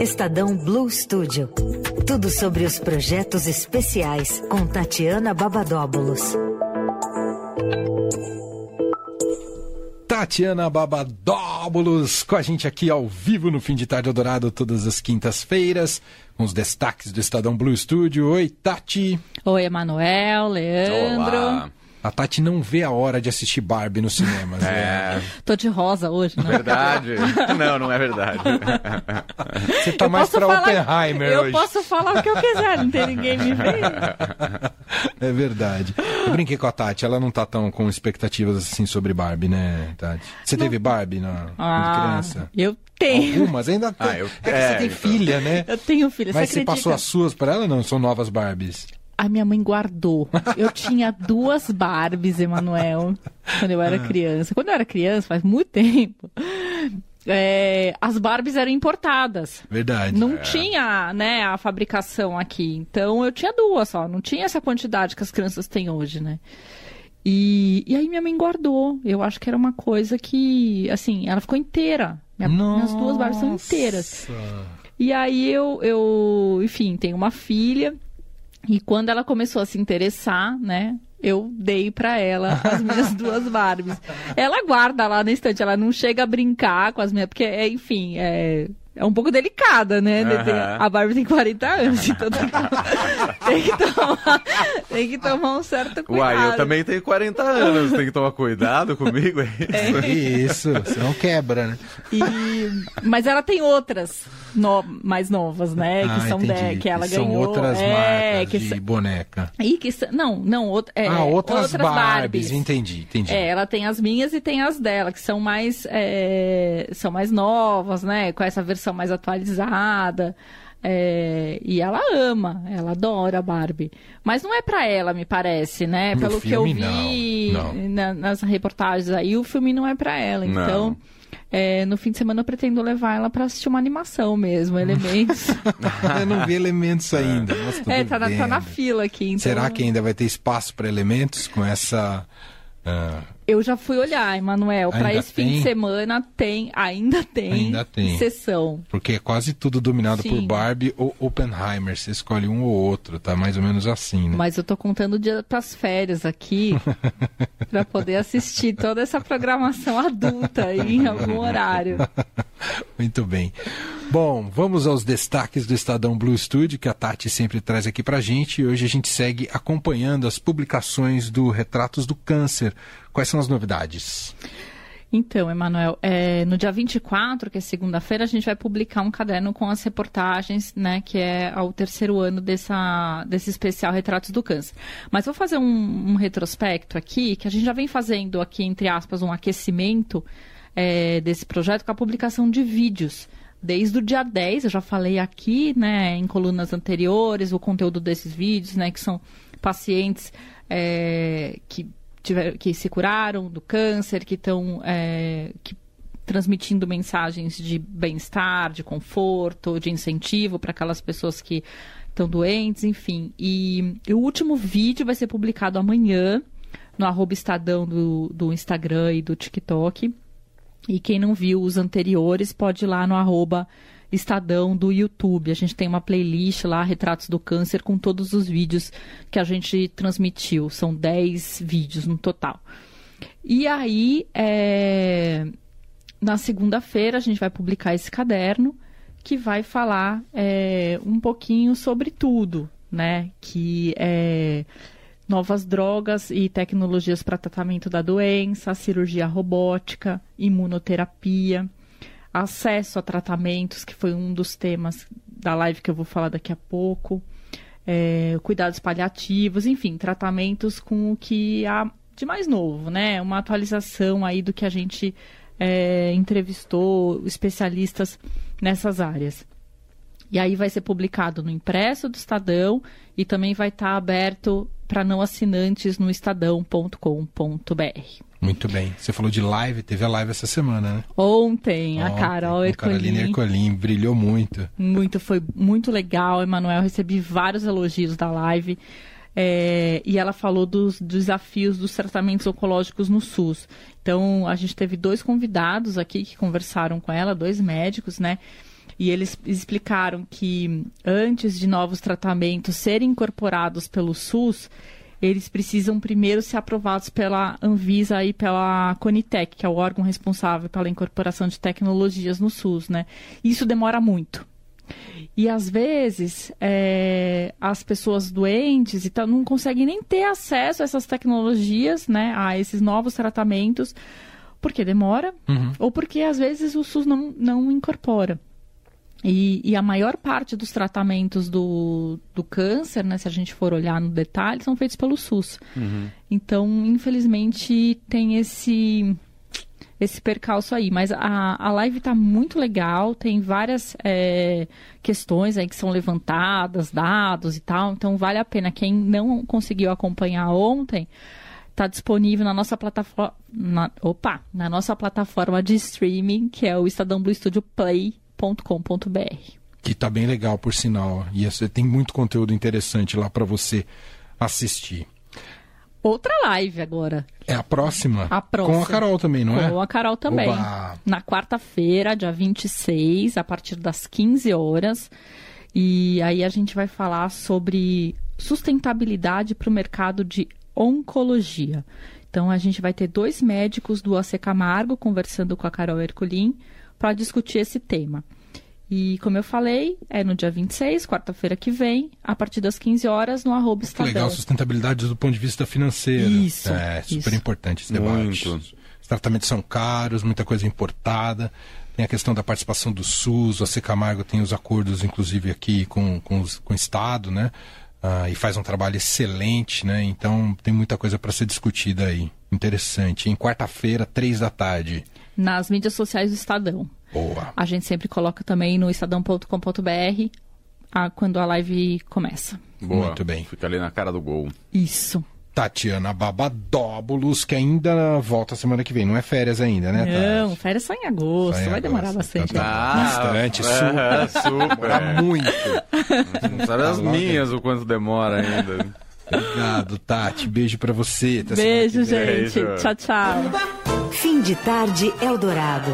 Estadão Blue Studio. Tudo sobre os projetos especiais com Tatiana Babadóbulos. Tatiana Babadóbulos com a gente aqui ao vivo no Fim de Tarde Dourado todas as quintas-feiras, com os destaques do Estadão Blue Studio. Oi, Tati. Oi, Emanuel, Leandro. Olá. A Tati não vê a hora de assistir Barbie nos cinemas. É. Né? Tô de rosa hoje, né? Verdade? não, não é verdade. Você tá Eu mais pra falar- Oppenheimer Eu hoje. posso falar o que eu quiser, não tem ninguém me vendo. É verdade. Eu brinquei com a Tati, ela não tá tão com expectativas assim sobre Barbie, né, Tati? Você teve Barbie na, quando Ah, criança? eu tenho. Algumas ainda tem. Ah, eu- É que é, você tem então. filha, né? Eu tenho filho, Mas você você acredita? passou as suas pra ela não? São novas Barbies. A minha mãe guardou. Eu tinha duas Barbies, Emanuel, quando eu Ah. era criança. Quando eu era criança, faz muito tempo, é, as Barbies eram importadas. Verdade. Não tinha, né, a fabricação aqui. Então eu tinha duas só. Não tinha essa quantidade que as crianças têm hoje, né? E, e aí minha mãe guardou. Eu acho que era uma coisa que, assim, ela ficou inteira. Minha- minhas duas Barbies são inteiras. E aí eu, eu, enfim, tenho uma filha. E quando ela começou a se interessar, né? Eu dei pra ela as minhas duas Barbies. Ela guarda lá na estante, ela não chega a brincar com as minhas, porque, é, enfim, é, é um pouco delicada, né? Tem- A Barbie tem 40 anos, então tem que, tem que tomar, tem que tomar um certo cuidado. Uai, eu também tenho 40 anos, tem que tomar cuidado comigo, é isso? Isso, senão quebra, né? E- mas ela tem outras no- mais novas, né? Ah, que são de- que ela são ganhou. outras é, marcas que de boneca. e que não, não, out- é, ah, outras, Barbies. Barbies. entendi, entendi. É, ela tem as minhas e tem as dela, que são mais, é, são mais novas, né? Com essa versão mais atualizada. É, e ela ama, ela adora a Barbie. Mas não é pra ela, me parece, né? No Pelo que eu filme, vi não, não. na- nas reportagens aí, o filme não é pra ela. Não. Então, é, no fim de semana eu pretendo levar ela pra assistir uma animação mesmo, elementos. Eu não vi elementos ainda. mas tudo é, tá na, tá na fila aqui. Então... Será que ainda vai ter espaço para elementos com essa. Ah, Eu já fui olhar, Emanuel. Pra Ainda esse fim tem? de semana tem, ainda tem, Ainda tem. sessão. porque é quase tudo dominado por Sim. Barbie ou Oppenheimer. Você escolhe um ou outro, tá mais ou menos assim, né? Mas eu tô contando o dia pras férias aqui pra poder assistir toda essa programação adulta aí em algum horário. Muito bem. Bom, vamos aos destaques do Estadão Blue Studio, que a Tati sempre traz aqui pra gente. E hoje a gente segue acompanhando as publicações do Retratos do Câncer. Quais são as novidades? Então, Emanuel, é, no dia 24, que é segunda-feira, a gente vai publicar um caderno com as reportagens, né, que é ao terceiro ano dessa, desse especial Retratos do Câncer. Mas vou fazer um, um retrospecto aqui, que a gente já vem fazendo aqui, entre aspas, um aquecimento é, desse projeto com a publicação de vídeos. Desde o dia 10, eu já falei aqui, né, em colunas anteriores, o conteúdo desses vídeos, né, que são pacientes é, que, tiver, que se curaram do câncer, que estão é, que transmitindo mensagens de bem-estar, de conforto, de incentivo para aquelas pessoas que estão doentes, enfim. E, e o último vídeo vai ser publicado amanhã no arroba Estadão do, do Instagram e do TikTok. E quem não viu os anteriores pode ir lá no arroba Estadão do YouTube. A gente tem uma playlist lá, Retratos do Câncer, com todos os vídeos que a gente transmitiu. São 10 vídeos no total. E aí, é, na segunda-feira, a gente vai publicar esse caderno que vai falar é, um pouquinho sobre tudo, né? Que é novas drogas e tecnologias para tratamento da doença, cirurgia robótica, imunoterapia, acesso a tratamentos, que foi um dos temas da live que eu vou falar daqui a pouco, é, cuidados paliativos, enfim, tratamentos com o que há de mais novo, né? Uma atualização aí do que a gente é, entrevistou especialistas nessas áreas. E aí vai ser publicado no impresso do Estadão e também vai estar aberto para não assinantes no estadão.com.br. Muito bem. Você falou de live, teve a live essa semana, né? Ontem, a Ontem, Carol com Carolina Ercolim, brilhou muito. muito, foi muito legal, Emanuel, recebi vários elogios da live. é, e ela falou dos desafios dos tratamentos oncológicos no SUS. Então, a gente teve dois convidados aqui que conversaram com ela, dois médicos, né? E eles explicaram que antes de novos tratamentos serem incorporados pelo SUS, eles precisam primeiro ser aprovados pela Anvisa e pela Conitec, que é o órgão responsável pela incorporação de tecnologias no SUS, né? Isso demora muito. E às vezes é, as pessoas doentes então, não conseguem nem ter acesso a essas tecnologias, né, a esses novos tratamentos, porque demora, uhum. ou porque às vezes o SUS não, não incorpora. E, e, a maior parte dos tratamentos do, do câncer, né, se a gente for olhar no detalhe, são feitos pelo SUS. Uhum. Então, infelizmente, tem esse esse percalço aí. Mas a, a live está muito legal, tem várias é, questões aí que são levantadas, dados e tal. Então vale a pena. Quem não conseguiu acompanhar ontem, está disponível na nossa plataforma. Na, opa! Na nossa plataforma de streaming, que é o Estadão Blue Studio Play.com.br. Que está bem legal, por sinal. E tem muito conteúdo interessante lá para você assistir outra live agora. É a próxima? A próxima. Com a Carol também, não é? Com a Carol também. Oba. Na quarta-feira, dia 26, a partir das 15 horas. E aí a gente vai falar sobre sustentabilidade para o mercado de oncologia. Então a gente vai ter dois médicos do AC Camargo conversando com a Carol Herculin para discutir esse tema. E como eu falei, é no dia 26, quarta-feira que vem, a partir das 15 horas, no arroba Estadão. Legal, sustentabilidade do ponto de vista financeiro. Isso. É, super isso. importante esse debate. Muito. Os tratamentos são caros, muita coisa importada. Tem a questão da participação do SUS, o AC Camargo tem os acordos, inclusive, aqui com, com, os, com o Estado, né? Ah, e faz um trabalho excelente, né? Então tem muita coisa para ser discutida aí. Interessante. Em quarta-feira, três da tarde. Nas mídias sociais do Estadão. Boa. A gente sempre coloca também no estadão.com.br quando a live começa. Boa. Muito bem. Fica ali na cara do gol. Isso. Tatiana Babadóbulos, que ainda volta semana que vem. Não é férias ainda, né, Tati? Não, férias só em agosto. Só em vai agosto. demorar bastante. Tá, tá. bastante, super. É, super. Muito. Não sabe as minhas o quanto demora ainda. Obrigado, Tati. Beijo para você. Beijo, gente. Beijo. Tchau, tchau. Fim de tarde, Eldorado.